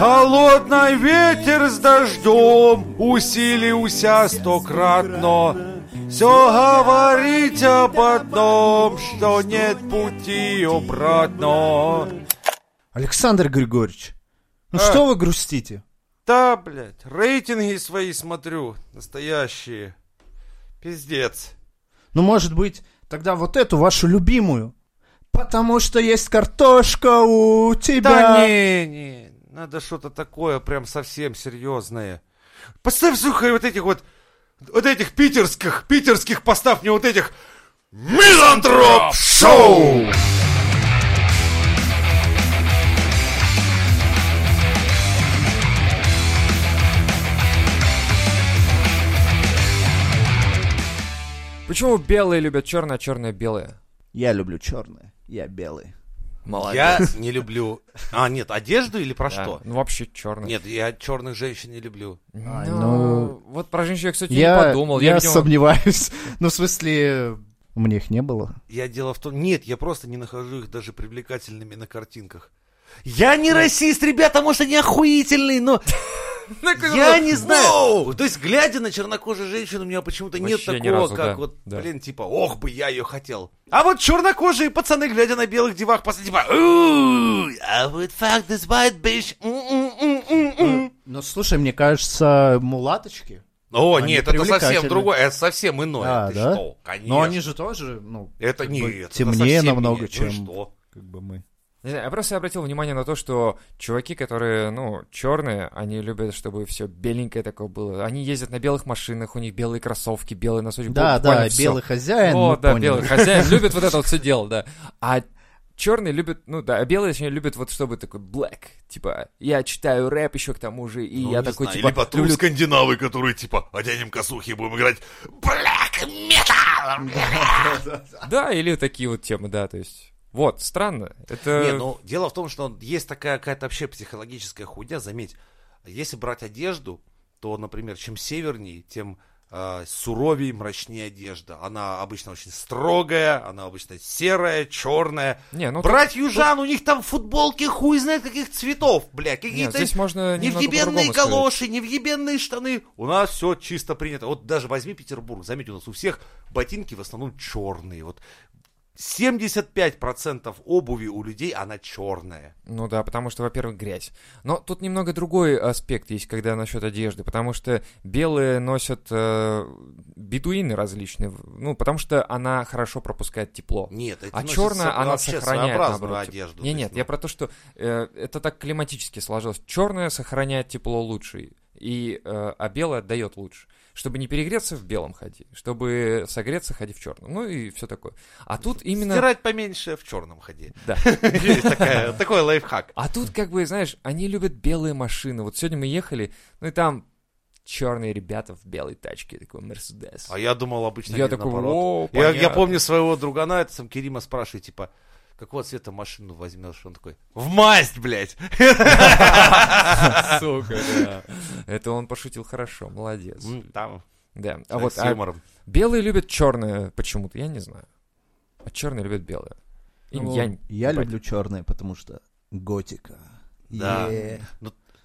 Холодный ветер с дождем усилился стократно. Все говорить об одном, что нет пути обратно. Александр Григорьевич, ну А. что вы грустите? Да, блядь, рейтинги свои смотрю, настоящие. Пиздец. Ну, может быть, тогда вот эту вашу любимую. Потому что есть картошка у тебя. Да не, не, надо что-то такое прям совсем серьезное. Поставь, сука, вот этих вот, вот этих питерских, питерских поставь мне вот этих Мизантроп Шоу! Почему белые любят черное, а черное белое? Я люблю черное, я белый. Молодец. Я не люблю... А, нет, одежду или про Да, что? Ну, вообще черное. Нет, я черных женщин не люблю. Ай, ну, ну, вот про женщин я, кстати, Я, не подумал. я видимо, сомневаюсь. Ну, в смысле, у меня их не было. Я дело в том... Нет, я просто не нахожу их даже привлекательными на картинках. Я не расист, ребята, может, они охуительные, но я не знаю. То есть, глядя на чернокожую женщину, у меня почему-то нет такого, как вот, блин, типа, ох бы я ее хотел. А вот чернокожие пацаны, глядя на белых девах, после типа, «Ooh, I would fuck this white bitch. М-м-м-м-м». Ну, слушай, мне кажется, мулаточки. О, Они нет, это совсем другое, это совсем иное. А, Ты да? что, конечно. Но они же тоже, ну, Это не бы это темнее намного, ну чем что? как бы мы. Не знаю, я просто обратил внимание на то, что чуваки, которые, ну, черные, они любят, чтобы все беленькое такое было. Они ездят на белых машинах, у них белые кроссовки, белые носочки. Да, да, всё. белый хозяин, О, да, поняли. белый хозяин любит вот это вот все дело, да. А черные любят, ну да, а белые, точнее, любят вот чтобы такой black, типа, я читаю рэп еще к тому же, и Ну, я не такой, знаю, типа, Либо тру люблю скандинавы, которые типа оденем косухи и будем играть Black Metal. Да, или такие вот темы, да, то есть. Вот, странно. Это... Не, ну дело в том, что есть такая какая-то вообще психологическая хуйня, заметь. Если брать одежду, то, например, чем севернее, тем э, суровее, мрачнее одежда. Она обычно очень строгая, она обычно серая, черная. Не, ну Брать южан, у них там футболки хуй знает каких цветов, бля, какие-то здесь можно Невъебенные сказать. галоши, невъебенные штаны. У нас все чисто принято. Вот даже возьми Петербург, заметь, у нас у всех ботинки в основном черные. Вот 75% обуви у людей, она черная. Ну да, потому что, во-первых, грязь. Но тут немного другой аспект есть, когда насчет одежды, потому что белые носят э, бедуины различные, ну, потому что она хорошо пропускает тепло. Нет, эти А черная, она сохраняет, наоборот. одежду. Нет, есть, я ну, про то, что э, это так климатически сложилось. Черная сохраняет тепло лучше, и, э, а белая отдает лучше. Чтобы не перегреться, в белом ходи. Чтобы согреться, ходи в черном. Ну и все такое. А тут именно... Стирать поменьше в черном ходе. Да. Такой лайфхак. А тут, как бы, знаешь, они любят белые машины. Вот сегодня мы ехали, ну и там черные ребята в белой тачке, такой Мерседес. А я думал обычно Я такой, наоборот. о, Я, я помню своего другана, это сам Керима спрашивает, типа, какого цвета машину возьмешь? Он такой, в масть, блядь. Сука, да. Это он пошутил хорошо, молодец. Там, Да. А вот с а юмором. белые любят черное почему-то, я не знаю. А черные любят белое. Ну, Инь-янь. я люблю черное, потому что готика. Да.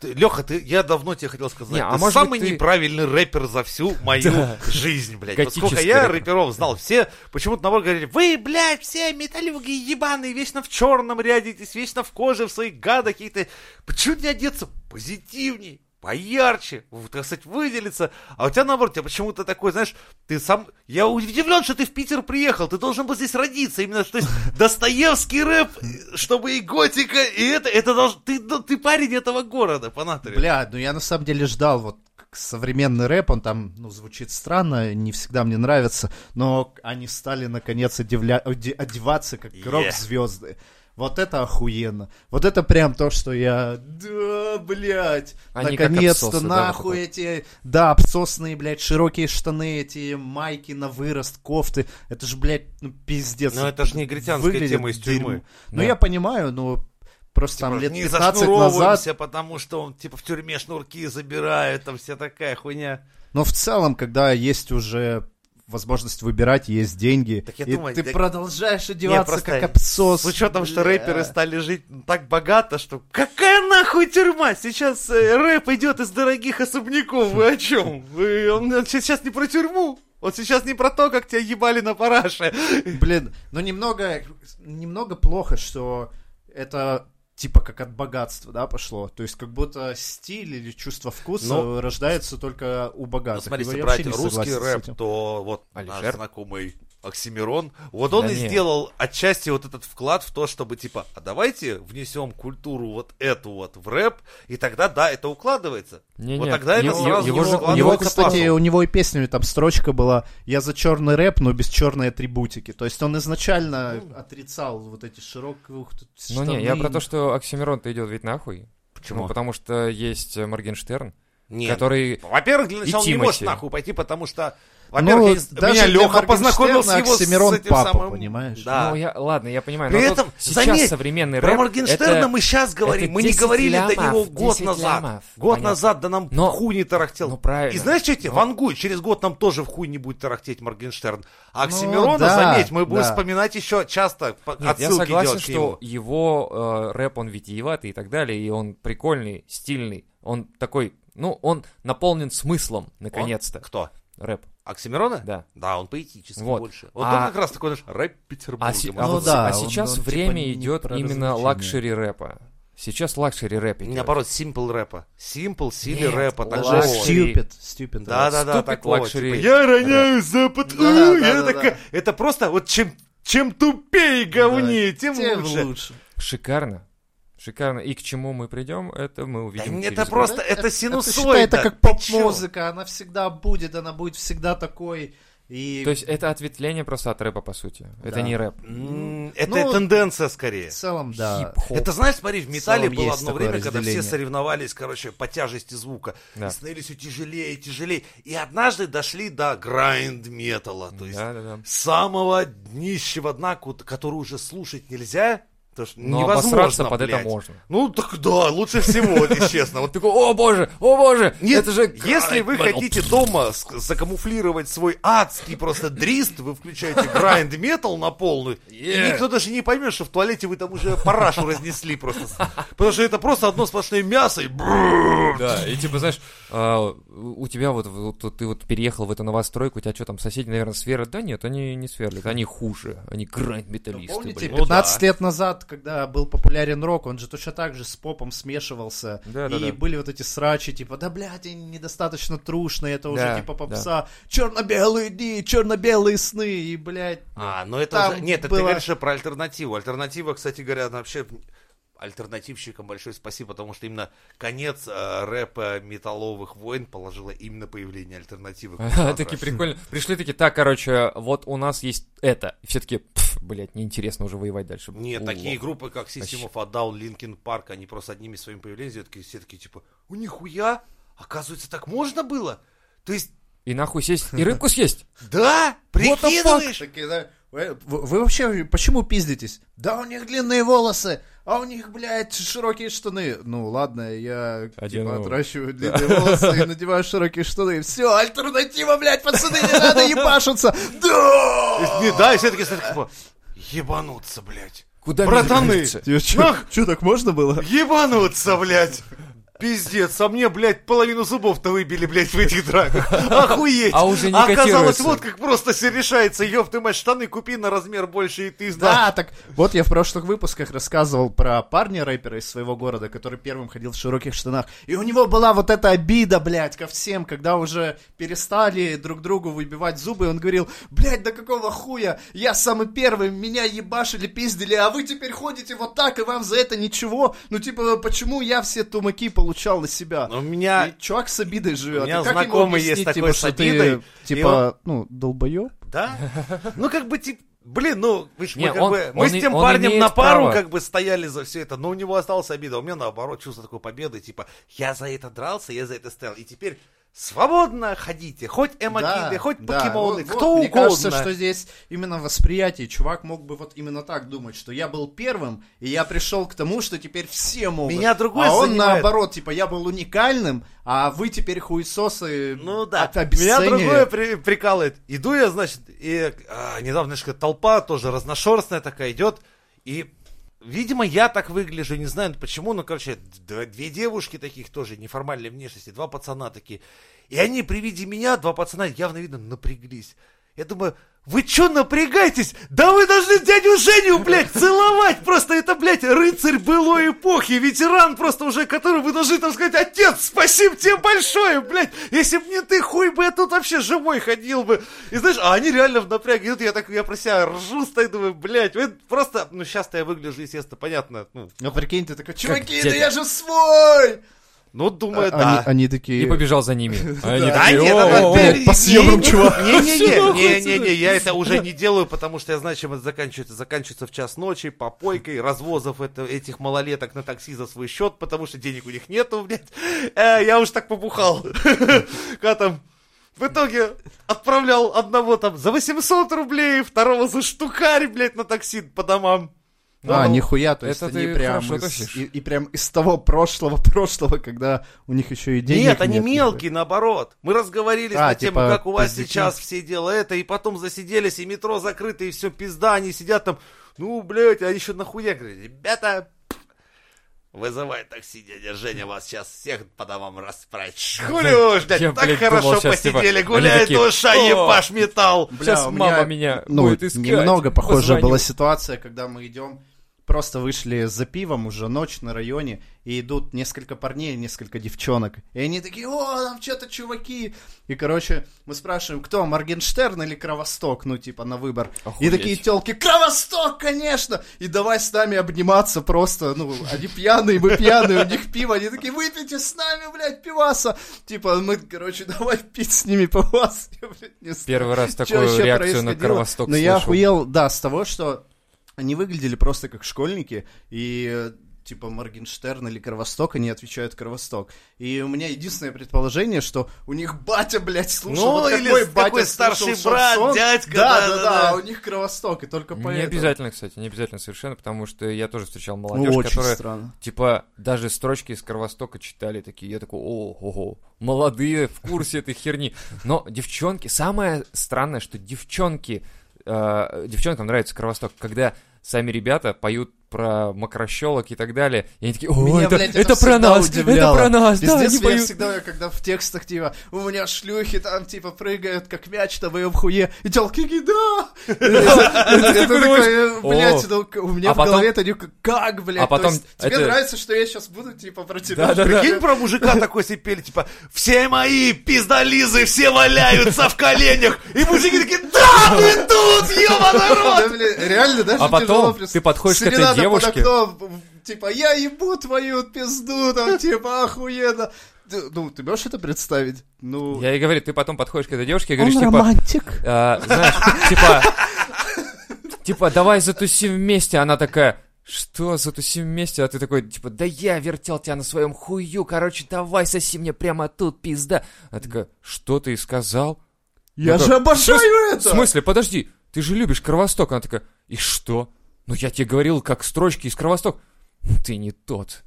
Леха, ты, я давно тебе хотел сказать, Не, а ты может самый быть, ты- неправильный рэпер за всю мою Да. жизнь, блядь. Вот сколько я рэпер. рэперов знал, все почему-то наоборот говорили, вы, блядь, все металлюги ебаные, вечно в черном рядитесь, вечно в коже, в своих гадах какие-то. Почему не одеться позитивней? Поярче, так сказать, выделиться. А у тебя наоборот, тебя почему-то такой, знаешь, ты сам... Я удивлен, что ты в Питер приехал, ты должен был здесь родиться. Именно, то есть, Достоевский рэп, чтобы и готика, и это, это должен... Ты, ну, ты парень этого города, по натуре. Бля, ну я на самом деле ждал вот современный рэп, он там, ну, звучит странно, не всегда мне нравится, но они стали, наконец, одевля- оде- одеваться как Yeah. рок-звезды. Вот это охуенно. Вот это прям то, что я... Да, блядь. Они Наконец-то, абсосы, да, нахуй вот эти... Да, абсосные, блядь, широкие штаны, эти майки на вырост, кофты. Это же, блядь, ну, пиздец. Ну, это ж негритянская Выглядит тема из тюрьмы. дерьмо. Ну, Да. я понимаю, но просто там Типа, лет не 15 назад потому что он, типа, в тюрьме шнурки забирает, там вся такая хуйня. Но в целом, когда есть уже возможность выбирать, есть деньги. Так я и думаю, ты да- продолжаешь одеваться просто как абсос. С учетом, что рэперы стали жить так богато, что какая нахуй тюрьма? Сейчас э, рэп идет из дорогих особняков. Вы о чем? Вы, он, он сейчас не про тюрьму. Он сейчас не про то, как тебя ебали на параше. Блин, ну немного, немного плохо, что это типа как от богатства, да, пошло. То есть как будто стиль или чувство вкуса Ну, рождается только у Ну, богатых. смотри, Я если брать русский рэп, то вот наш Алишер? знакомый Оксимирон, вот он Да и не. сделал отчасти вот этот вклад в то, чтобы типа, а давайте внесем культуру вот эту вот в рэп, и тогда, да, это укладывается. Не-не, Вот тогда это его- сразу его не же- У него, его, кстати, пазл. у него и песнями там строчка была «Я за черный рэп, но без черной атрибутики». То есть он изначально отрицал вот эти широкие Ну не, я про то, что Оксимирон-то идет ведь нахуй. Почему? Ну, потому что есть Моргенштерн, Нет. который... Во-первых, для начала он не может нахуй пойти, потому что, во-первых, Ну, из- даже меня Леха познакомил с его с Оксимирон этим папа, самым... понимаешь? Да. Ну, я, ладно, я понимаю. При но этом, сейчас заметь, современный Про рэп... Моргенштерна это- мы сейчас говорим, мы не 10 говорили до лямов, него год 10 назад. лямов. Год Понятно. назад да нам Но- в хуй не тарахтел. Ну, правильно. И знаешь, что тебе? Но- Вангуй, через год нам тоже в хуй не будет тарахтеть Моргенштерн. А Ну, Оксимирона, да, заметь, мы будем да. вспоминать еще часто, по- Нет, я отсылки согласен, делать что его э, рэп, он витиеватый и так далее, и он прикольный, стильный. Он такой, ну, он наполнен смыслом, наконец-то. Кто? Рэп. Оксимирона? Да. Да, он поэтический Вот. больше. Вот А- он как раз такой наш рэп Петербурга. А, можно а Ну вот да, а он- сейчас он типа время не идет именно luxury рэпа. Сейчас luxury рэп идет. Наоборот, simple рэпа. Simple, silly рэпа. Luxury. stupid, stupid. Да, да, да, Stupid такого. luxury. типа, я роняю запад. Да, у, да, я да, такая- да. Это просто вот чем чем тупее говнее, Да, тем тем лучше. лучше. Шикарно. Шикарно. И к чему мы придем, это мы Да увидим. через это год. просто, Да, это синусоида. это как поп-музыка, она всегда будет, она будет всегда такой. И То есть это ответвление просто от рэпа, по сути. Это Да. не рэп. М, Это Ну, тенденция скорее. в целом, да. Хип-хоп. Это, знаешь, смотри, в металле целом было одно время, когда все соревновались, короче, по тяжести звука. Да. И становились все тяжелее и тяжелее. И однажды дошли до грайнд-металла. То есть Да, да, да. самого днищего дна, который уже слушать нельзя. Потому что Но невозможно, обосраться под это блядь. можно. Ну, так да, лучше всего, если честно. Вот Такой, о боже, о боже, Нет, это же... если вы хотите дома закамуфлировать свой адский просто дрист, вы включаете грайнд метал на полную, и никто даже не поймет, что в туалете вы там уже парашу разнесли просто. Потому что это просто одно сплошное мясо и. Да, и типа, знаешь, у тебя вот, вот- ты вот переехал в эту новостройку, у тебя что там, соседи, наверное, сверлят? Да нет, они не сверлят, они хуже, они гранд-металлисты, Помните, блин. Ну 15 да. лет назад, когда был популярен рок, он же точно так же с попом смешивался. Да, да, и да. были вот эти срачи, типа, да, блядь, они недостаточно трушные, это уже Да, типа попса. Черно-белые дни, черно-белые сны, и, блядь, А, ну это уже... Нет, это было- ты говоришь про альтернативу. Альтернатива, кстати говоря, вообще... Альтернативщикам большое спасибо, потому что именно конец э, рэпа металловых войн положило именно появление альтернативы. Такие прикольно. Пришли такие, так, короче, вот у нас есть это. И все таки, блядь, неинтересно уже воевать дальше. Нет, такие группы, как System of a Down, Linkin Park, они просто одними своими появлениями все такие, типа, у нихуя, оказывается, так можно было? То есть, И нахуй сесть, и рыбку съесть. да, прикидываешь? Такие, да, Вы, вы вообще почему пиздитесь? Да у них длинные волосы, а у них, блядь, широкие штаны. Ну ладно, я Одену. типа отращиваю длинные волосы и надеваю широкие штаны. Все, альтернатива, блядь, пацаны, не надо ебашиться. Да! Не, да, и все такие, типа, ебануться, блядь. Куда Братаны, двигаться? Нах- Че, так можно было? Ебануться, блядь. Пиздец, а мне, блядь, половину зубов-то выбили, блядь, в этих драках. Охуеть. А уже не Оказалось, вот как просто все решается. Ёб ты мать, штаны купи на размер больше, и ты Да, сдашь. так вот я в прошлых выпусках рассказывал про парня-рэпера из своего города, который первым ходил в широких штанах. И у него была вот эта обида, блядь, ко всем, когда уже перестали друг другу выбивать зубы. Он говорил, блядь, да какого хуя? Я самый первый, меня ебашили, пиздили, а вы теперь ходите вот так, и вам за это ничего? Ну, типа, почему я все тумаки получал на себя? Но у меня... И чувак с обидой живет. У меня И как ему знакомый есть такой типа, с что ты, обидой, и Типа, ну, долбоеб? Да? Ну, как бы, типа, блин, ну, вы ж- мы, Не, как он- бы, мы он с тем он парнем на пару право. как бы стояли за все это, но у него осталась обида. У меня, наоборот, чувство такой победы, типа, я за это дрался, я за это стоял. И теперь свободно ходите, хоть эмокиды, Да, хоть да, покемоны, вот- кто вот, Мне угодно. кажется, что здесь именно восприятие. Чувак мог бы вот именно так думать, что я был первым, и я пришел к тому, что теперь все могут. Меня другое А он занимает. наоборот, типа, я был уникальным, а вы теперь хуесосы Ну да, меня другое при- прикалывает. Иду я, значит, и а, недавно, значит, толпа тоже разношерстная такая идет, и, видимо, я так выгляжу, не знаю почему, но, короче, д- две девушки таких тоже неформальной внешности, два пацана такие, и они при виде меня, два пацана, явно видно, напряглись. Я думаю, вы чё напрягаетесь? Да вы должны дядю Женю, блядь, целовать! Просто это, блядь, рыцарь былой эпохи, ветеран просто уже, который вы должны там сказать, отец, спасибо тебе большое, блядь! Если б не ты, хуй бы я тут вообще живой ходил бы. И знаешь, а они реально в напряге идут, я так, я про себя ржу, стою, думаю, блядь, вы просто, ну сейчас-то я выгляжу, естественно, понятно, ну, Ну прикинь, ты такой, чуваки, да я же свой! Ну, думаю, А- да. Они, они такие... И побежал за ними. А они Да такие, нет, по съемам, не- чувак. Не-не-не, я это уже не делаю, потому что я знаю, чем это заканчивается. Заканчивается в час ночи, попойкой, развозов этих малолеток на такси за свой счет, потому что денег у них нету, блядь. Э, я уж так побухал. Когда там в итоге отправлял одного там за 800 рублей, второго за штукарь, блядь, на такси по домам. А, Ну, нихуя, то есть это они прям хорошо из, и, и прям из того прошлого-прошлого, когда у них еще и денег Нет, они нет, мелкие, наоборот. Мы разговорились А, на тему, типа, как у вас пиздюки. сейчас все дела это, и потом засиделись, и метро закрыто, и все пизда, они сидят там, ну, блядь, а еще нахуя, говорят, ребята, вызывай такси, дядя Женя, вас сейчас всех по домам расправить. Хули уж, блядь, Я, так блядь, хорошо думал, типа, посидели, они гуляет такие, душа, «О, ебаш металл. Бля, Сейчас у мама меня ну, будет искать. немного похожая была ситуация, когда мы идем, просто вышли за пивом уже ночь на районе, и идут несколько парней, несколько девчонок. И они такие, о, там что-то чуваки. И, короче, мы спрашиваем, кто, Моргенштерн или Кровосток, ну, типа, на выбор. Охуеть. И такие телки, Кровосток, конечно! И давай с нами обниматься просто, ну, они пьяные, мы пьяные, у них пиво, они такие, выпейте с нами, блядь, пиваса. Типа, мы, короче, давай пить с ними пивас. Я, блядь, не знаю. Первый раз такую реакцию на? Кровосток Но я охуел, да, с того, что они выглядели просто как школьники, и типа Моргенштерн или Кровосток, они отвечают Кровосток. И у меня единственное предположение, что у них батя, блядь, слушал. Ну, вот или какой батя какой старший брат, шансон. дядька, Да, да, да, да, у них Кровосток, и только Не поэтому. обязательно, кстати, не обязательно совершенно, потому что я тоже встречал Ну, молодежь, очень которая, странно. типа, даже строчки из Кровостока читали такие. Я такой, о, ого, молодые, в курсе этой херни. Но девчонки, самое странное, что девчонки, э, девчонкам нравится Кровосток, когда сами ребята поют про мокрощелок и так далее, и они такие, о, Меня, это, блядь, это про всегда нас, удивляло. это про нас, да, Пиздец, они меня поют. всегда, когда в текстах, типа, у меня шлюхи там, типа, прыгают, как мяч на моем хуе, и телки такие, да! Это такой, блядь, ну, у меня А в потом- голове это не как, блядь, А потом то есть тебе это- нравится, что я сейчас буду, типа, про тебя? Прикинь, про мужика такой себе пели, типа, все мои пиздолизы, все валяются в коленях. И мужики такие, да, вы тут, ёба народ! Да, блин, реально даже А потом тяжело ты представить. подходишь к этой Серенада под девушке. окном, типа, я ебу твою пизду, там, типа, охуенно. Ну, ты можешь это представить? Ну, Я и говорю, ты потом подходишь к этой девушке и говоришь, он типа, романтик. а, знаешь, типа, типа, давай затусим вместе. Она такая, что затусим вместе? А ты такой, типа, да я вертел тебя на своем хую, короче, давай соси мне прямо тут, пизда. Она такая, что ты сказал? Я Ну же обожаю В это! смысле, подожди, ты же любишь Кровосток. Она такая, и что? Ну я тебе говорил, как строчки из Кровосток. «Ну, Ты не тот.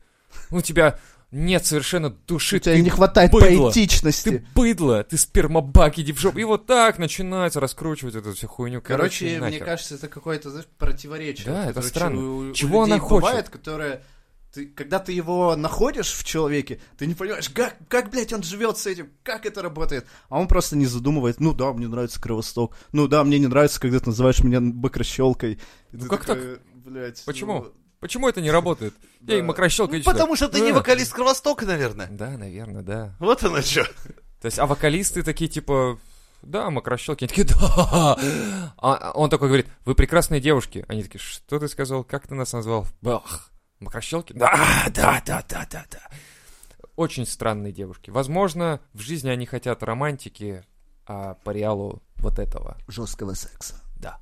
У тебя нет совершенно души. У тебя ты не хватает быдло. поэтичности. Ты быдло, ты спермобак, иди в жопу. И вот так начинается раскручивать эту всю хуйню. Короче, Короче, мне нахер. кажется, это какое-то знаешь, противоречие. Да, это странно. у- у Чего людей она хочет? бывает, которое... Ты, когда ты его находишь в человеке, ты не понимаешь, как, как, блядь, он живет с этим, как это работает. А он просто не задумывает, ну да, мне нравится кровосток, ну да, мне не нравится, когда ты называешь меня быкрощелкой. Ну как так? Блядь, Почему? ну, Почему это не работает? Да. Эй, мокрощелка, иди Потому что ты не вокалист Кровостока, наверное. Да, наверное, да. Вот оно что. То есть, а вокалисты такие, типа, да, мокрощелки. Они такие, да. А он такой говорит, вы прекрасные девушки. Они такие, что ты сказал? Как ты нас назвал? Бах. Мокрощелки? Да, да, да, да, да, да. Очень странные девушки. Возможно, в жизни они хотят романтики, а по реалу вот этого. жесткого секса. Да.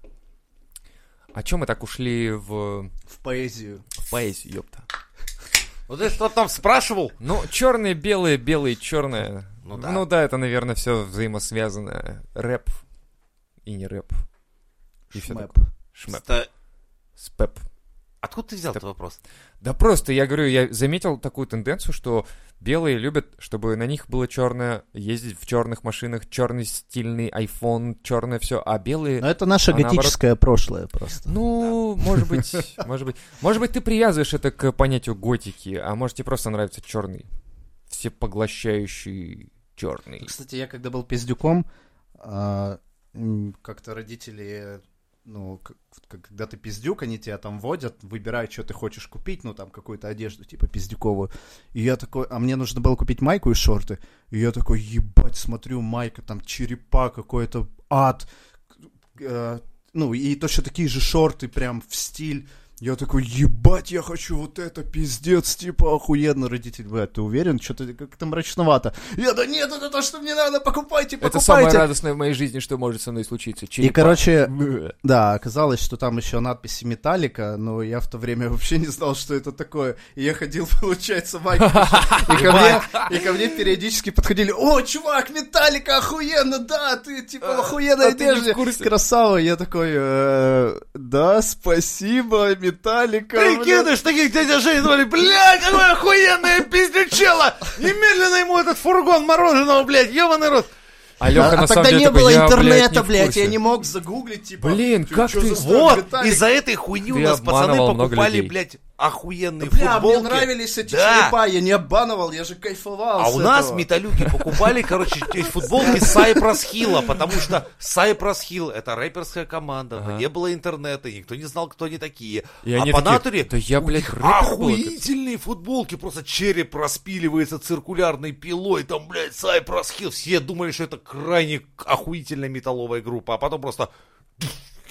О чем мы так ушли в, В поэзию. в поэзию, ёпта? Вот если кто там спрашивал, Ну, черные, белые, белые, черные. Ну да. Ну да, это, наверное, все взаимосвязано. Рэп и не рэп. И Шмэп. Шмэп. Ста- Спэп. Откуда ты взял этот вопрос? Да просто, я говорю, я заметил такую тенденцию, что белые любят, чтобы на них было черное, ездить в черных машинах, черный стильный iPhone, черное все, а белые... Но это наше А наоборот- готическое прошлое просто. Ну, может быть, может быть. Может быть, ты привязываешь это к понятию готики, а может, тебе просто нравится черный. Всепоглощающий черный. Кстати, я когда был пиздюком, а, как-то родители, ну, когда ты пиздюк, они тебя там водят, выбирают, что ты хочешь купить, ну, там, какую-то одежду, типа, пиздюковую. И я такой, а мне нужно было купить майку и шорты. И я такой, ебать, смотрю, майка, там, черепа, какой-то ад. Э, ну, и точно такие же шорты, прям в стиль. Я такой, ебать, я хочу вот это, пиздец, типа, охуенно, родитель, блядь, ты уверен? Что-то как-то мрачновато. Я, да нет, это то, что мне надо, покупайте, покупайте. Это самое радостное в моей жизни, что может со мной случиться. И, Черепа. короче, Бэ. да, оказалось, что там еще надписи «Металлика», но я в то время вообще не знал, что это такое. И я ходил, получается, майку. И ко мне, и ко мне периодически подходили, о, чувак, «Металлика» охуенно, да, ты, типа, в а в одежде. курсе? Красава. Я такой, «Э, да, спасибо, «Металлика». блядь». Прикидываешь, таких дядя Женя звали, блядь, какое охуенное пиздючело! Немедленно ему этот фургон мороженого, блядь, ебаный рот! А Леха а на самом тогда деле не было я, интернета, блядь, я не мог загуглить, типа... Блин, как ты- Вот, из-за этой хуйни у Ты нас пацаны покупали, людей. блядь, охуенные Бля, футболки. мне нравились эти Да. черепа, я не обманывал, я же кайфовал А с у нас этого. металюги покупали, короче, футболки Сайпрос Хилла, потому что Сайпрос Хилл это рэперская команда, Ага. не было интернета, никто не знал, кто они такие. И а они по натуре «Да я, у блядь, них рэпер был этот». охуительные футболки, просто череп распиливается циркулярной пилой, там, блядь, Сайпрос Хилл. Все думали, что это крайне охуительная металловая группа, а потом просто...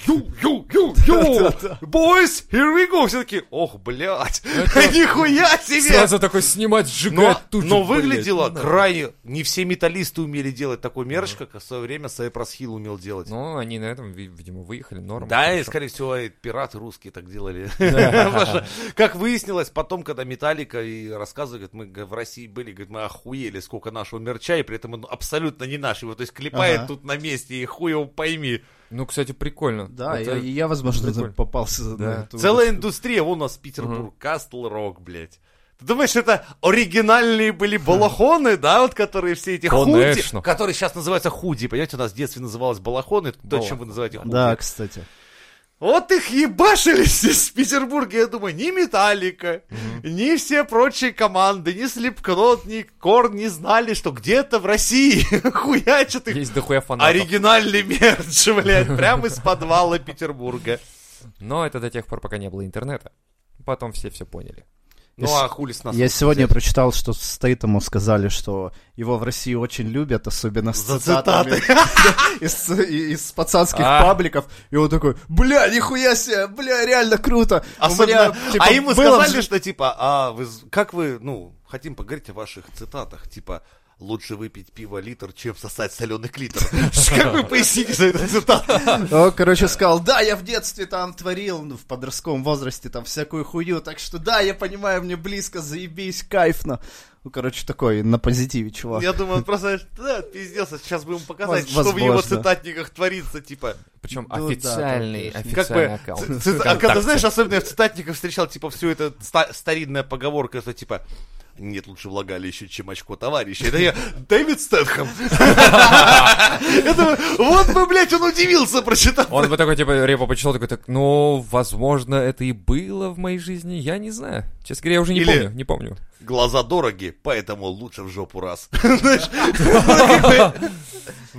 Ю, ю, ю, ю, boys, here we go. Все таки ох, блядь, нихуя себе. Сразу такой снимать, сжигать тут но выглядело ну, крайне... Не все металлисты умели делать такой мерч, как в свое время Сайпрос Хилл умел делать. Ну, они на этом, ви- видимо, выехали, норм. да, и, скорее всего, пираты русские так делали. Как выяснилось, потом, когда Металлика и рассказывают, мы в России были, говорит, мы охуели, сколько нашего мерча, и при этом абсолютно не наш. Его, то есть, клепает тут на месте, и хуй его пойми. Ну, кстати, прикольно. Да, Это- я, я, возможно, прикольно. попался Да. на эту Целая удочку. индустрия, вон у нас Петербург, Кастл Рок, блядь. Ты думаешь, это оригинальные были балахоны, да, вот которые все эти худи, Конечно. которые сейчас называются худи, понимаете, у нас в детстве называлось балахоны, то, Балахон. чем вы называете худи. Да, кстати. Вот их ебашили здесь в Петербурге, я думаю, ни Металлика, ни все прочие команды, ни Слепкнот, ни Корн не знали, что где-то в России хуячат их Есть дохуя фанатов. оригинальный мерч, блядь, прямо из подвала Петербурга. Но это до тех пор, пока не было интернета. Потом все все поняли. Ну Я а хули с нас? Я сегодня взять? прочитал, что Стейтему сказали, что его в России очень любят, особенно с За цитатами из, из пацанских А. пабликов. И он такой, бля, нихуя себе, бля, реально круто. Особенно- меня, типа, а ему сказали, в- что типа, а вы, как вы, ну, хотим поговорить о ваших цитатах, типа, лучше выпить пиво литр, чем сосать соленый клитор. Как вы поясните за эту цитату? Он, короче, сказал, да, я в детстве там творил, ну, в подростковом возрасте там всякую хуйню, так что да, я понимаю, мне близко, заебись, кайфно. Ну, короче, такой, на позитиве, чувак. Я думаю, он просто, да, пиздец, сейчас бы ему показать, Воз- что в его возможно. цитатниках творится, типа. Причем Ну да, официальный, Как бы, официальный аккаунт. ц- ц- а когда, знаешь, особенно я в цитатниках встречал, типа, всю эту ста- старинная поговорка, что, типа, нет лучше влагалища, чем очко товарища. Это я Дэвид Стэтхэм. Вот бы, блядь, он удивился, прочитав. Он бы такой, типа, репо почитал, такой, так, ну, возможно, это и было в моей жизни, я не знаю. Честно говоря, я уже не помню, не помню. Глаза дороги, поэтому лучше в жопу раз.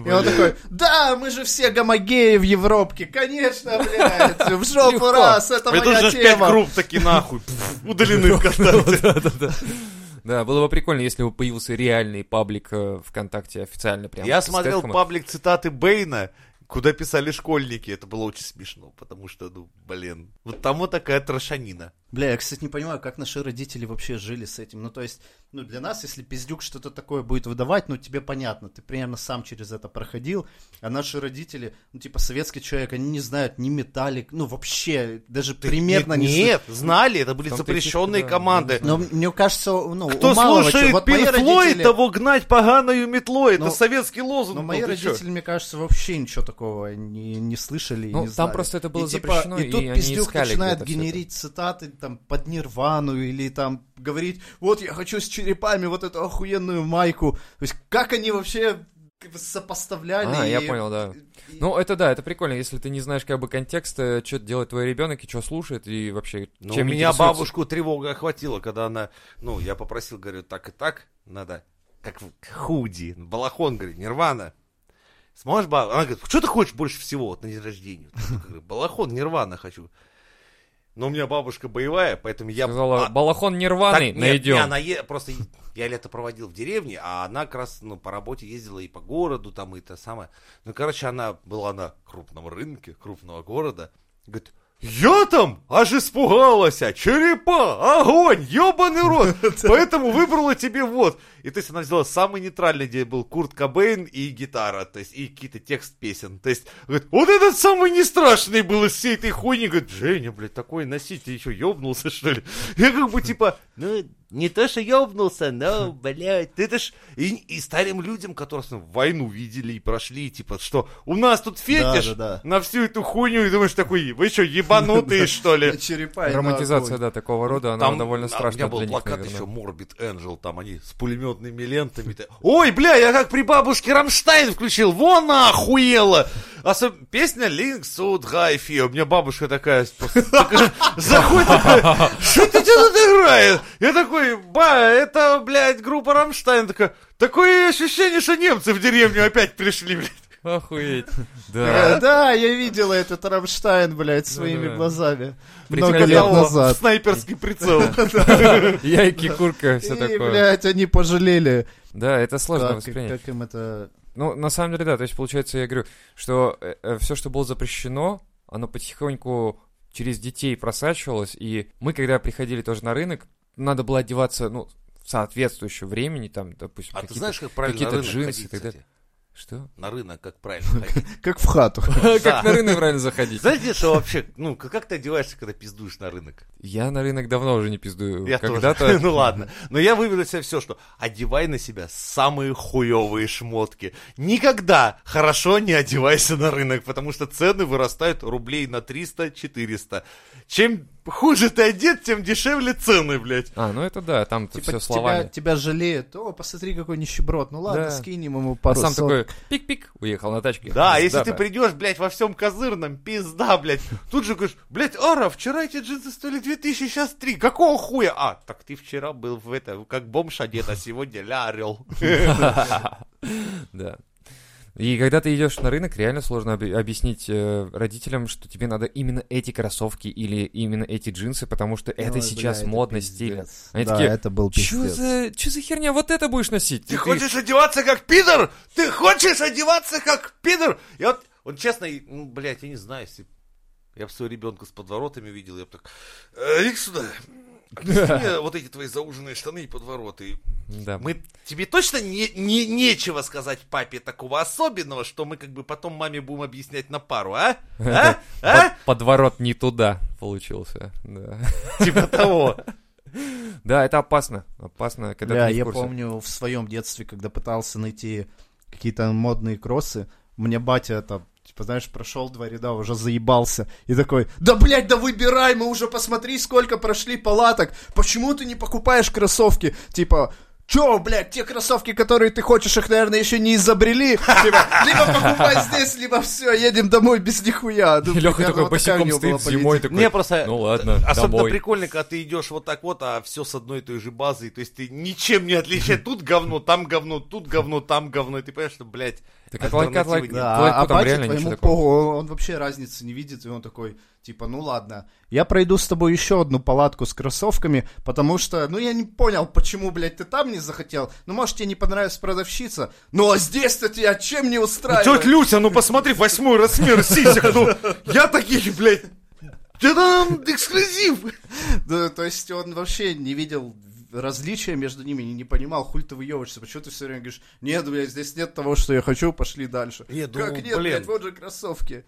И он такой, да, мы же все гомогеи в Европке, конечно, блядь, в жопу раз, это Это моя уже пять тема. групп таки нахуй. Удалены ВКонтакте. Да, было бы прикольно, если бы появился реальный паблик э, ВКонтакте официально прям. Я смотрел Стэтхэмом. паблик цитаты Бейна, куда писали школьники. Это было очень смешно, потому что, ну, блин, вот там вот такая трошанина. Бля, я, кстати, не понимаю, как наши родители вообще жили с этим. Ну, то есть, ну, для нас, если пиздюк что-то такое будет выдавать, ну, тебе понятно, ты примерно сам через это проходил, а наши родители, ну, типа, советский человек, они не знают ни металлик, ну, вообще, даже примерно нет, не нет, знали, это были запрещенные да. команды. Но мне кажется, ну, Кто у малого слушает вот Флойд, родители- того гнать поганою метлой. Ну, это советский лозунг. Но мои ты чё? родители, мне кажется, вообще ничего такого не, не слышали и Ну, не там знали. просто это было и, типа, запрещено, и тут и они пиздюк начинает генерить цитаты там под Нирвану или там говорить, вот я хочу с черепами вот эту охуенную майку. То есть как они вообще сопоставляли. А, я и- понял, да. и- Ну, это да, это прикольно, если ты не знаешь как бы контекста, что делает твой ребенок и что слушает, и вообще Ну, чем у меня бабушку тревога охватила, когда она, ну, я попросил, говорю, так и так, надо, как в худи, балахон, говорит, нирвана. Сможешь, баб? Она говорит, что ты хочешь больше всего вот на день рождения? Говорю, балахон, нирвана хочу. Но у меня бабушка боевая, поэтому я... Сказала, а, балахон так, нирваный, нет, найдем. не, она е- просто я лето проводил в деревне, а она как раз ну, по работе ездила и по городу, там и то самое. Ну, короче, она была на крупном рынке крупного города. Говорит, я там аж испугалась, черепа, огонь, ебаный рот, поэтому выбрала тебе вот. И то есть она взяла самый нейтральный, где был Курт Кобейн и гитара, то есть и какие-то текст песен. То есть, говорит, вот этот самый не страшный был из всей этой хуйни. Говорит, Женя, блядь, такой носить, ты еще ебнулся, что ли? Я как бы типа, ну, не то, что ебнулся, но, блядь, это ж... И, и старым людям, которые ну, войну видели и прошли, типа, что у нас тут фетиш Да, да, да. на всю эту хуйню, и думаешь такой, вы что, ебанутые, что ли? Черепа Романтизация, да, такого рода, она довольно страшная У меня был для них, плакат еще Morbid Angel, там они с пулеметными лентами. Ой, бля, я как при бабушке Рамштайн включил, вон охуела! Особ... Песня Link So Dry Fear. У меня бабушка такая просто такая, заходит, что ты тут играет? Я такой, ба, это, блядь, группа Рамштайн. Такая, такое ощущение, что немцы в деревню опять пришли, блядь. Охуеть. Да. Да, я видела этот Рамштайн, блядь, своими глазами. Много лет назад. Снайперский прицел. Яйки, курка, все И, такое. блядь, они пожалели. Да, это сложно воспринять. как им это... Ну, на самом деле, да. То есть, получается, я говорю, что все, что было запрещено, оно потихоньку через детей просачивалось. И мы, когда приходили тоже на рынок, надо было одеваться, ну, в соответствующее времени, там, допустим, А ты какие-то- знаешь, как правильно какие-то джинсы ходить, и так далее. Что? На рынок как правильно ходить. Как в хату. Как на рынок правильно заходить? Знаете, что вообще, ну, как ты одеваешься, когда пиздуешь на рынок? Я на рынок давно уже не пиздую. Я тоже. Когда-то... Ну ладно. Но я выберу себе все, что одевай на себя самые хуевые шмотки. Никогда хорошо не одевайся на рынок, потому что цены вырастают рублей на 300-400. Чем хуже ты одет, тем дешевле цены, блядь. А, ну это да, там Типа все тебя, словами. тебя жалеют. О, посмотри, какой нищеброд. Ну ладно, Да. скинем ему А пару сам сот. такой пик-пик, уехал на тачке. Да, а если Да, ты да. придешь, блядь, во всем козырном, пизда, блядь. Тут же говоришь, блядь, Ара, вчера эти джинсы стоили 2000, сейчас 3. Какого хуя? А, так ты вчера был в это, как бомж одет, а сегодня ля орел. Да. И когда ты идешь на рынок, реально сложно оби- объяснить э, родителям, что тебе надо именно эти кроссовки или именно эти джинсы, потому что это Ой, сейчас бля, это модно, пиздец. стильно. Они да, такие, это был Чё пиздец. за, чё за херня, вот это будешь носить? Ты хочешь одеваться как пидор? Ты хочешь одеваться как пидор? Я вот, вот честно, и, ну, блядь, я не знаю, если я бы своего ребенка с подворотами видел, я бы так, «Э, иди сюда, объясни мне вот эти твои зауженные штаны и подвороты. Да. Мы, тебе точно не, не, нечего сказать папе такого особенного, что мы как бы потом маме будем объяснять на пару, а? А? А? Под- подворот не туда получился. Да. Типа того. Да, это опасно. Опасно, когда Бля, ты не в я помню в своем детстве, когда пытался найти какие-то модные кроссы, мне батя там, типа, знаешь, прошел два ряда, уже заебался. И такой, да, блядь, да выбирай, мы уже посмотри, сколько прошли палаток. Почему ты не покупаешь кроссовки? Типа, Чё, блядь, те кроссовки, которые ты хочешь, их, наверное, еще не изобрели. Типа, либо покупай здесь, либо все, едем домой без нихуя. Ну, Леха такой вот босиком стоит зимой, такой, Не, просто ну ладно, особенно домой. прикольно, когда ты идешь вот так вот, а все с одной и той же базой. То есть ты ничем не отличаешь. Тут говно, там говно, тут говно, там говно. И ты понимаешь, что, блядь, Так лайк- альтернативы нет. Да, Лайку а там батя реально твоему ничего такого. похуй, он, вообще разницы не видит, и он такой, типа, ну ладно, я пройду с тобой еще одну палатку с кроссовками, потому что, ну я не понял, почему, блядь, ты там не захотел, ну может тебе не понравилась продавщица, ну а здесь-то тебя чем не устраивает? Тетя Люся, ну посмотри, восьмой размер сисек, ну, я таких, блядь, ты там эксклюзив. Да, то есть он вообще не видел различия между ними, не, не понимал, хуй ты выебываешься, почему ты все время говоришь, нет, блядь, здесь нет того, что я хочу, пошли дальше. Я как думал, нет, блин. блядь, вот же кроссовки.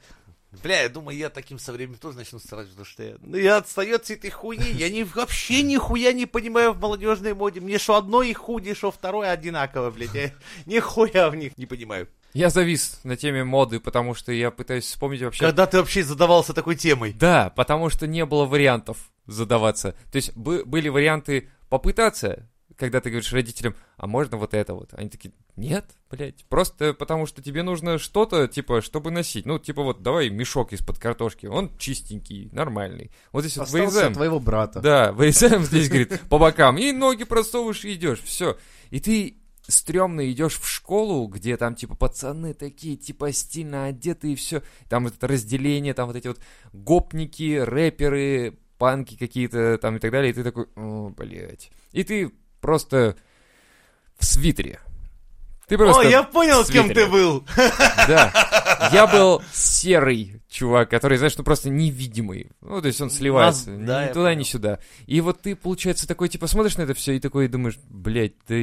Бля, я думаю, я таким со временем тоже начну стараться, потому что я, ну, я отстаю от всей этой хуйни, я не, вообще нихуя не понимаю в молодежной моде, мне что одно и худи, что второе одинаково, блядь, я нихуя в них не понимаю. Я завис на теме моды, потому что я пытаюсь вспомнить вообще... Когда ты вообще задавался такой темой? Да, потому что не было вариантов задаваться. То есть бы- были варианты попытаться, когда ты говоришь родителям, а можно вот это вот? Они такие, нет, блядь, просто потому что тебе нужно что-то, типа, чтобы носить. Ну, типа вот, давай мешок из-под картошки, он чистенький, нормальный. Вот здесь вот Остался вырезаем. от твоего брата. Да, вырезаем здесь, говорит, по бокам, и ноги просовываешь и идешь, все. И ты стрёмно идешь в школу, где там, типа, пацаны такие, типа, стильно одеты и все. Там вот это разделение, там вот эти вот гопники, рэперы, панки какие-то там и так далее. И ты такой, о, блядь. И ты просто в свитере. Ты просто О, я понял, в кем ты был. Да. Я был серый чувак, который, знаешь, ну просто невидимый. Ну, то есть он сливается Нас- ни да, туда, ни сюда. И вот ты, получается, такой, типа, смотришь на это все и такой думаешь, блядь, да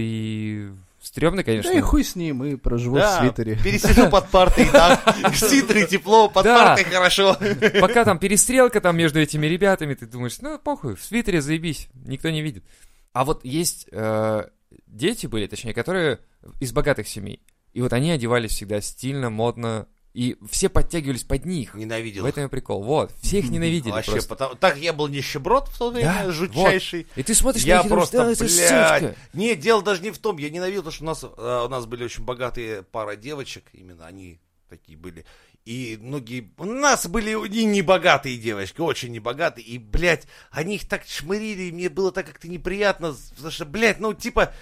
и стрёмно, конечно. Да и хуй с ним, и проживу Да, в свитере. пересижу под партой, да, в свитере тепло, под партой хорошо. Пока там перестрелка там между этими ребятами, ты думаешь, ну, похуй, в свитере заебись, никто не видит. А вот есть э, дети были, точнее, которые из богатых семей. И вот они одевались всегда стильно, модно, и все подтягивались под них. Ненавидел. В этом и прикол. Вот, все их ненавидели Вообще, просто. потому... так я был нищеброд в то время, Да, жутчайший. И ты смотришь Я на них и думаешь, просто, да, это блядь. сучка. Не, дело даже не в том, я ненавидел, потому что у нас, э, у нас были очень богатые пара девочек, именно они такие были. И многие... У нас были и небогатые девочки, очень небогатые. И, блядь, они их так шмырили, и мне было так как-то неприятно, потому что, блядь, ну, типа...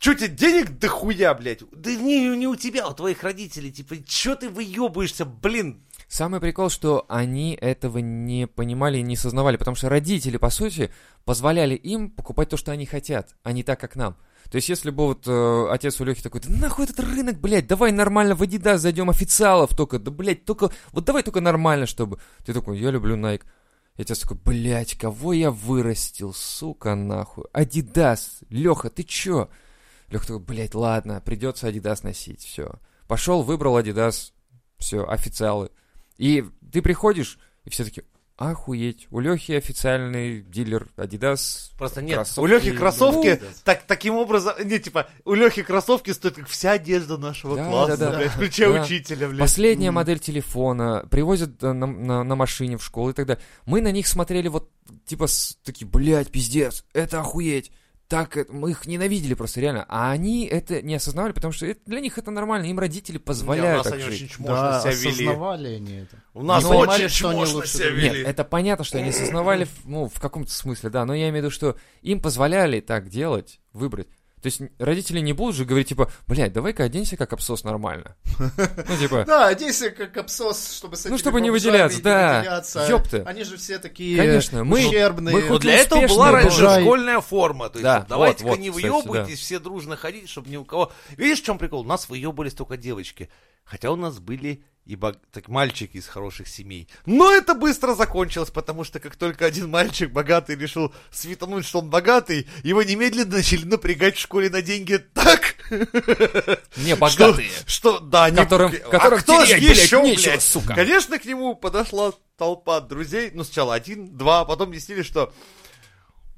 Чё тебе денег дохуя, блядь? Да не, не у тебя, у твоих родителей. Типа, чё ты выебываешься, блин? Самый прикол, что они этого не понимали и не сознавали, потому что родители, по сути, позволяли им покупать то, что они хотят, а не так, как нам. То есть, если бы вот э, отец у Лехи такой, да нахуй этот рынок, блядь, давай нормально в Adidas зайдем официалов только, да, блядь, только, вот давай только нормально, чтобы... Ты такой, я люблю Nike. И отец такой, блядь, кого я вырастил, сука, нахуй. Adidas, Леха, ты чё? Леха такой, блядь, ладно, придется Adidas носить, все. Пошел, выбрал Adidas, все, официалы. И ты приходишь, и все таки охуеть, у Лехи официальный дилер Adidas. Просто нет, Кроссовки, у Лехи кроссовки ну, так, таким образом, не, типа, у Лехи кроссовки стоят как вся одежда нашего Да, класса, да, да. блядь, включая Да. учителя, блядь. Последняя модель телефона, привозят э, на, на- на машине в школу и так далее. Мы на них смотрели вот, типа, с- такие, блядь, пиздец, это охуеть. Так, это- мы их ненавидели просто, реально. А они это не осознавали, потому что это- для них это нормально, им родители Не, у позволяют нас так они жить. очень чмошно Да, себя вели. осознавали они это. У нас Не понимали, очень что они чмошно лучше себя других. Нет, вели. это понятно, что они осознавали, ну, в каком-то смысле, да, но я имею в виду, что им позволяли так делать, выбрать. То есть родители не будут же говорить, типа, блядь, давай-ка оденься как абсос нормально. Ну, типа, Да, одейся как абсос, чтобы с Ну, чтобы не выделяться, да. Ёпта. Они же все такие Конечно, мы- ущербные. мы хоть для этого была раньше школьная форма. То есть, Да, вот давайте-ка вот, вот, не выебывайтесь, все дружно ходить, чтобы ни у кого... Видишь, в чем прикол? У нас выебывались только девочки. Хотя у нас были и бог- так, мальчики из хороших семей. Но это быстро закончилось, потому что как только один мальчик богатый решил светануть, что он богатый, его немедленно начали напрягать в школе на деньги так, не что, богатые. что да, не- Которым- а которым кто ж терять, блядь, еще, нечего, блядь? сука. Конечно, к нему подошла толпа друзей, ну, сначала один, два, а потом объяснили, что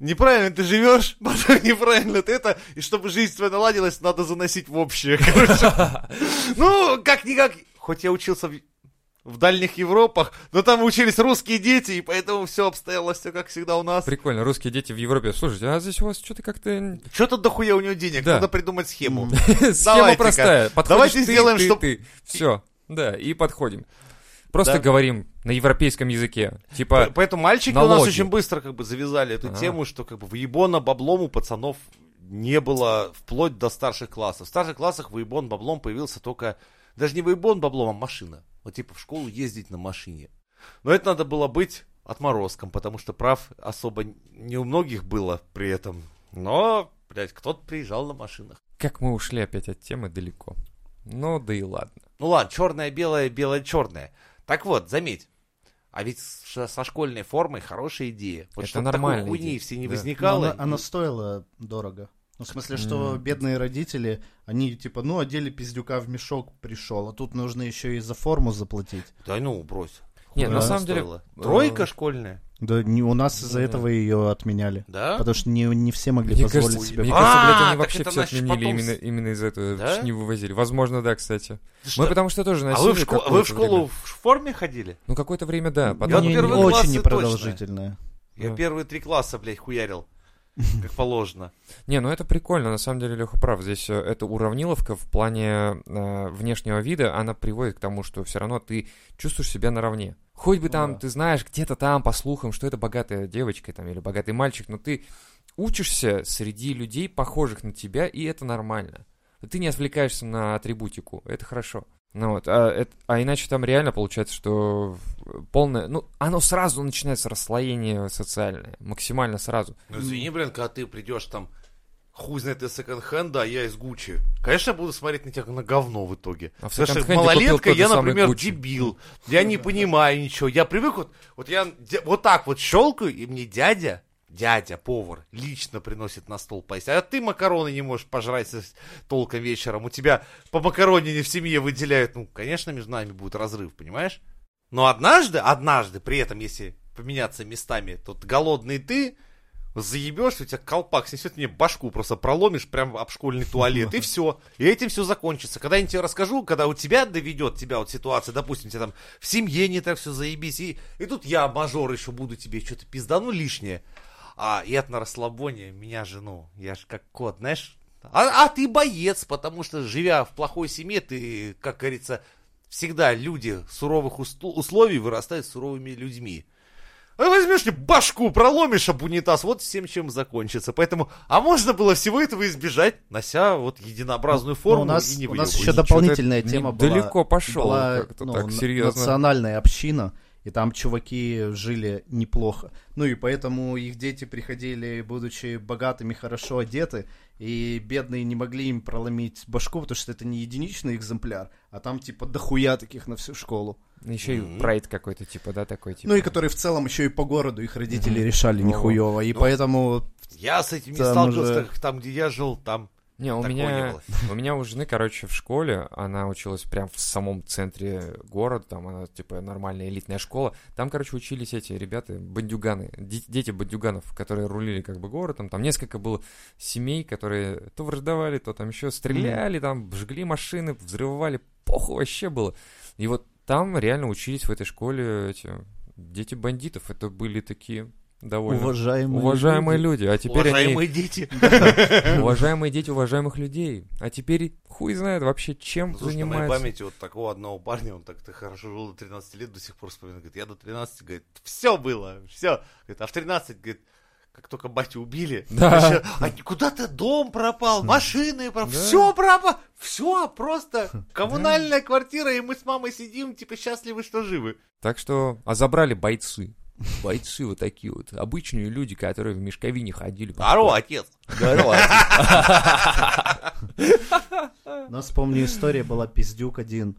неправильно ты живешь, потом неправильно ты это, и чтобы жизнь твоя наладилась, надо заносить в общее. Ну, как-никак, хоть я учился в, дальних Европах, но там учились русские дети, и поэтому все обстояло все как всегда у нас. Прикольно, русские дети в Европе. Слушайте, а здесь у вас что-то как-то... Что-то дохуя у него денег, Да. надо придумать схему. Схема простая. Давайте сделаем, ты, чтоб- ты. Все, да, и подходим. Просто Да. говорим на европейском языке. Типа, Поэтому мальчики у нас налоги. очень быстро как бы завязали эту Ага. тему, что как бы выебона баблом у пацанов не было вплоть до старших классов. В старших классах выебон баблом появился только Даже не вейбон баблом, а машина. Вот типа в школу ездить на машине. Но это надо было быть отморозком, потому что прав особо не у многих было при этом. Но, блядь, кто-то приезжал на машинах. Как мы ушли опять от темы далеко. Ну, да и ладно. Ну ладно, черное, белое, белое, черное. Так вот, заметь, а ведь со школьной формой хорошая идея. Вот Это такой хуйни идея, все не да. Но возникало. она, она стоила дорого. Ну, в смысле, что М. бедные родители, они типа, ну, одели пиздюка в мешок, пришел, а тут нужно еще и за форму заплатить. Да ну, брось. Не, Хуйня на самом деле, стоила. э, Тройка школьная, Да не у нас из-за Да. этого ее отменяли. да? Потому что не, не все могли Мне позволить кажется, себе. мне А, кажется, блядь, они вообще это все отменили именно, именно из-за этого, Да? не вывозили. Возможно, да, кстати. Что? Мы потому что тоже А носили вы в, шко- вы в школу время. в форме ходили? Ну, какое-то время, да. Потом... не, не очень непродолжительная. Я Да. первые три класса, блядь, хуярил. Как положено. Не, ну это прикольно, на самом деле Леха прав. Здесь э, эта уравниловка в плане э, внешнего вида, она приводит к тому, что все равно ты чувствуешь себя наравне. Хоть бы там, да. ты знаешь, где-то там, по слухам, что это богатая девочка там или богатый мальчик, но ты учишься среди людей, похожих на тебя, и это нормально. Ты не отвлекаешься на атрибутику, это хорошо. Ну вот, а, это- а иначе там реально получается, что полное, ну, оно сразу начинается расслоение социальное, максимально сразу. Ну извини, блин, когда ты придешь там, хуй знает из секонд-хенда, а я из Гуччи. Конечно, я буду смотреть на тебя как на говно в итоге. А в Потому что малолетка, я, например, Гуччи. дебил. Я не понимаю ничего. Я привык вот, вот я вот так вот щелкаю, и мне дядя, дядя, повар, лично приносит на стол поесть. А ты макароны не можешь пожрать толком вечером. У тебя по макаронине в семье выделяют. Ну, конечно, между нами будет разрыв, понимаешь? Но однажды, однажды, при этом, если поменяться местами, тут голодный ты, заебешься, у тебя колпак снесет, мне башку просто проломишь прям об школьный туалет, и все. И этим все закончится. Когда я тебе расскажу, когда у тебя доведет тебя вот ситуация, допустим, тебе там в семье не так все заебись, и, и тут я, мажор, еще буду тебе что-то пиздану лишнее, а и это на расслабоне меня жену, я ж как кот, знаешь, а, а ты боец, потому что, живя в плохой семье, ты, как говорится, всегда люди суровых условий вырастают суровыми людьми. А возьмешь мне башку, проломишь об унитаз, вот всем чем закончится. Поэтому, а можно было всего этого избежать, нося вот единообразную Ну, форму у нас, и не у нас еще дополнительная тема была. далеко пошел была, как-то ну, так серьезно. Национальная община, и там чуваки жили неплохо. Ну и поэтому их дети приходили, будучи богатыми, хорошо одеты, и бедные не могли им проломить башку, потому что это не единичный экземпляр, а там типа дохуя таких на всю школу. Еще и прайд какой-то, типа, да, такой, типа. Ну и которые в целом еще и по городу их родители решали нихуево, и Ну, поэтому Я с этим не сталкивался, уже- там, где я жил, там Не, у такого не меня, было. у меня у жены, короче, в школе, она училась прям в самом центре города, там она, типа, нормальная элитная школа. Там, короче, учились эти ребята, бандюганы, де- дети бандюганов, которые рулили, как бы, городом. Там несколько было семей, которые то враждовали, то там еще стреляли, там, жгли машины, взрывали, похуй вообще было. И вот там реально учились в этой школе эти дети бандитов. Это были такие довольно уважаемые, уважаемые люди. люди. А теперь они... Уважаемые дети. Уважаемые дети уважаемых людей. А теперь хуй знает вообще, чем Ну, Слушай, на моей занимается. памяти вот такого одного парня, он так-то хорошо жил до 13 лет, до сих пор вспоминает. Говорит, я до 13, говорит, все было, все. Говорит, а в 13, говорит, как только батю убили, Да. вообще, а куда-то дом пропал, машины пропал, Да. все пропало, все просто коммунальная квартира, и мы с мамой сидим, типа счастливы, что живы. Так что, а забрали бойцы. Бойцы вот такие вот, обычные люди, которые в мешковине ходили. Здорово, отец. Здорово. Нас, помню, история была пиздюк один.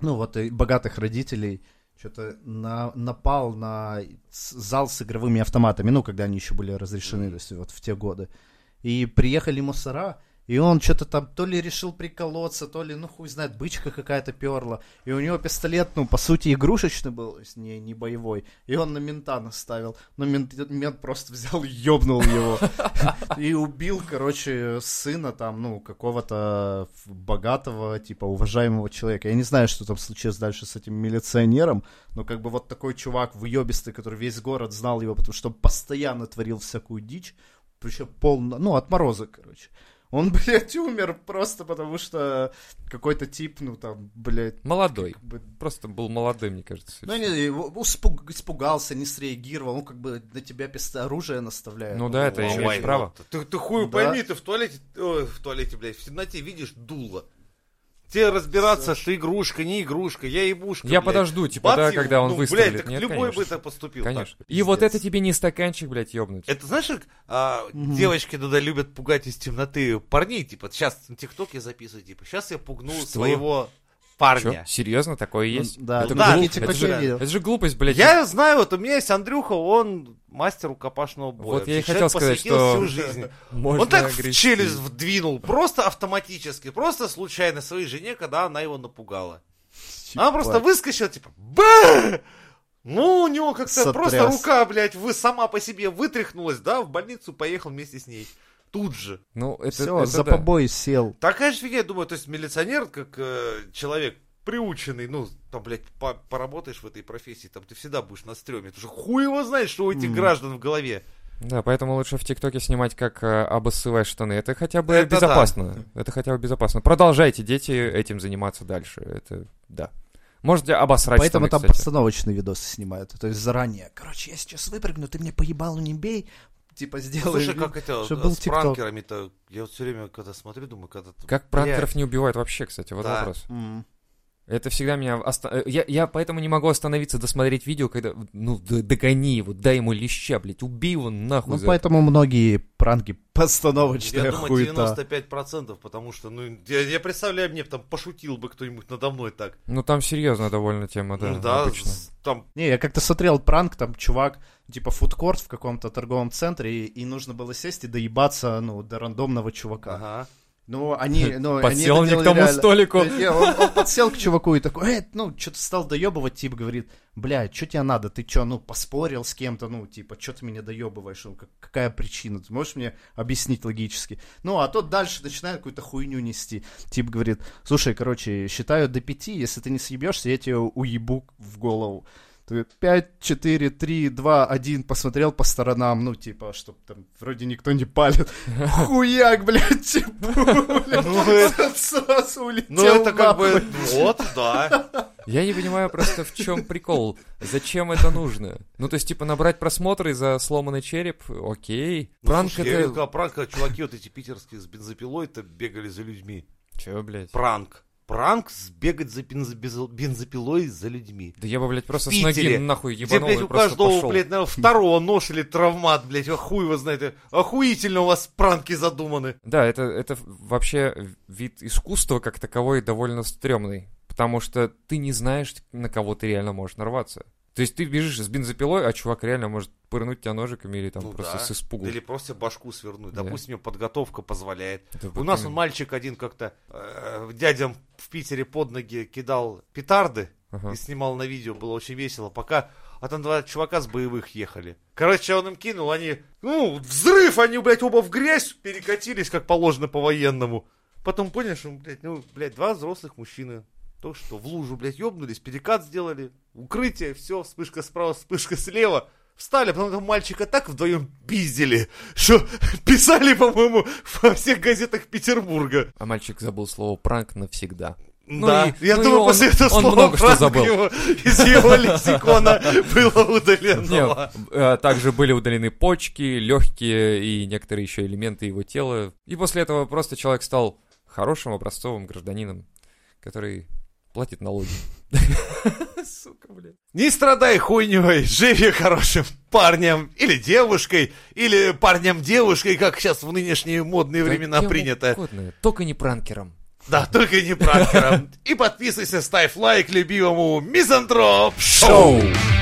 Ну, вот и богатых родителей что-то на, напал на зал с игровыми автоматами, ну, когда они еще были разрешены, то есть вот в те годы. И приехали мусора, и он что-то там то ли решил приколоться, то ли, ну, хуй знает, бычка какая-то перла. И у него пистолет, ну, по сути, игрушечный был, не, не боевой. И он на мента наставил. Но мент, мент просто взял и ёбнул его. И убил, короче, сына там, ну, какого-то богатого, типа, уважаемого человека. Я не знаю, что там случилось дальше с этим милиционером, но как бы вот такой чувак выебистый, который весь город знал его, потому что он постоянно творил всякую дичь, причем полно, ну, отморозок, короче. Он, блядь, умер просто потому, что какой-то тип, ну, там, блядь, Молодой. как бы Просто был молодым, мне кажется. ну, не, испуг- испугался, не среагировал, ну, как бы на тебя пист- оружие наставляет. Ну да, это Ой, имеешь ну, право. Ты, ты хуй Да. пойми, ты в туалете, ой, в туалете, блядь, в темноте видишь дуло. Тебе разбираться, что игрушка, не игрушка, я ебушка, Я блядь. подожду, типа, Бац да, ему, когда он ну, выстрелит. Блядь, так Нет, любой конечно. бы так поступил. Конечно. так. И вот Пиздец. это тебе не стаканчик, блядь, ёбнуть. Это знаешь, как а, Мгм. девочки туда любят пугать из темноты парней, типа, сейчас на ТикТоке записываю, типа, сейчас я пугну Что? своего Чё? парня. Серьезно, такое есть? Ну, Да, это, да, глуп- это, же, видел. это же глупость, блядь. Я знаю, вот у меня есть Андрюха, он мастер рукопашного боя. Вот я и хотел сказать, что всю жизнь. Можно Он так в огрести. челюсть вдвинул, просто автоматически, просто случайно своей жене, когда она его напугала. Она просто выскочила, типа, ба! Ну, у него как-то Сотряс. просто рука, блядь, вы сама по себе вытряхнулась, да, в больницу поехал вместе с ней. Тут же. Ну, это, Все, это за да. побои сел. Такая же фигня, я думаю, то есть милиционер, как э, человек приученный, ну, там, блядь, по- поработаешь в этой профессии, там ты всегда будешь на стреме. Это же хуй его знает, что у этих Мгм. граждан в голове. Да, поэтому лучше в ТикТоке снимать, как э, обоссывать штаны. Это хотя бы Это безопасно. Это хотя бы безопасно. Продолжайте, дети, этим заниматься дальше. Это да. Можете обосрать Поэтому штаны, там кстати. постановочные видосы снимают. То есть заранее. Короче, я сейчас выпрыгну, ты мне по ебалу не бей. Типа сделай. Слушай, как это чтоб э, был с TikTok. пранкерами-то, я вот все время, когда смотрю, думаю, когда... Как пранкеров не убивают вообще, кстати, вот Да. вопрос. М. Это всегда меня... оста- э, Я, я поэтому не могу остановиться досмотреть видео, когда... Ну, догони его, дай ему леща, блядь, убей его нахуй. Ну, за- поэтому многие пранки постановочная Я думаю, хуета. 95%, потому что, ну, я, я представляю, мне там пошутил бы кто-нибудь надо мной так. Ну, там серьезно довольно тема, да, ну да, обычно. там, Не, я как-то смотрел пранк, там чувак, типа фудкорт в каком-то торговом центре, и, и нужно было сесть и доебаться, ну, до рандомного чувака. ага. Ну, они, ну, они Подсел не к тому реально. столику. Он, он подсел к чуваку и такой, э, ну, что-то стал доебывать, типа, говорит, бля, что тебе надо, ты что, ну, поспорил с кем-то, ну, типа, что ты меня доебываешь, ну, как- какая причина, ты можешь мне объяснить логически? Ну, а тот дальше начинает какую-то хуйню нести, типа, говорит, слушай, короче, считаю до пяти, если ты не съебешься, я тебе уебу в голову. Ты Пять, четыре, три, два, один, посмотрел по сторонам, ну, типа, чтоб там вроде никто не палит. Хуяк, блядь, типа, Ну, сразу улетел Ну, это как бы, вот, да. Я не понимаю просто, в чем прикол. Зачем это нужно? Ну, то есть, типа, набрать просмотры за сломанный череп, окей. Ну, Пранк это... пранк, чуваки вот эти питерские с бензопилой-то бегали за людьми. Чё, блядь? Пранк. Пранк сбегать за бензопилой за людьми. Да я бы, блядь, просто В с ноги Питере, нахуй Где, ебанул блядь, и у просто каждого, пошел. блядь, наверное, второго нож или травмат, блядь, а хуй его знает. Охуительно у вас пранки задуманы. Да, это, это вообще вид искусства как таковой довольно стрёмный. Потому что ты не знаешь, на кого ты реально можешь нарваться. То есть ты бежишь с бензопилой, а чувак реально может пырнуть тебя ножиками или там Ну просто да. с испугу. Или просто башку свернуть. Да. Допустим, его подготовка позволяет. Это У нас он мальчик один как-то э, дядям в Питере под ноги кидал петарды Ага. и снимал на видео. Было очень весело. Пока а там два чувака с боевых ехали. Короче, он им кинул, они, ну, взрыв, они, блядь, оба в грязь перекатились, как положено по-военному. Потом понял, что, блядь, ну, блядь, два взрослых мужчины. То, что в лужу, блядь, ёбнулись, перекат сделали, укрытие, все, вспышка справа, вспышка слева. Встали, а потом этого мальчика так вдвоем пиздили, что писали, по-моему, во всех газетах Петербурга. А мальчик забыл слово пранк навсегда. Ну да, и- я ну думаю, он- после этого он слова много что забыл. его из его лексикона было удалено. э, также были удалены почки, легкие и некоторые еще элементы его тела. И после этого просто человек стал хорошим образцовым гражданином, который платит налоги. Сука, блядь. Не страдай хуйней, живи хорошим парнем или девушкой, или парнем-девушкой, как сейчас в нынешние модные времена принято. угодно, Только не пранкером. Да, только не пранкером. И подписывайся, ставь лайк любимому Мизантроп Шоу. Шоу!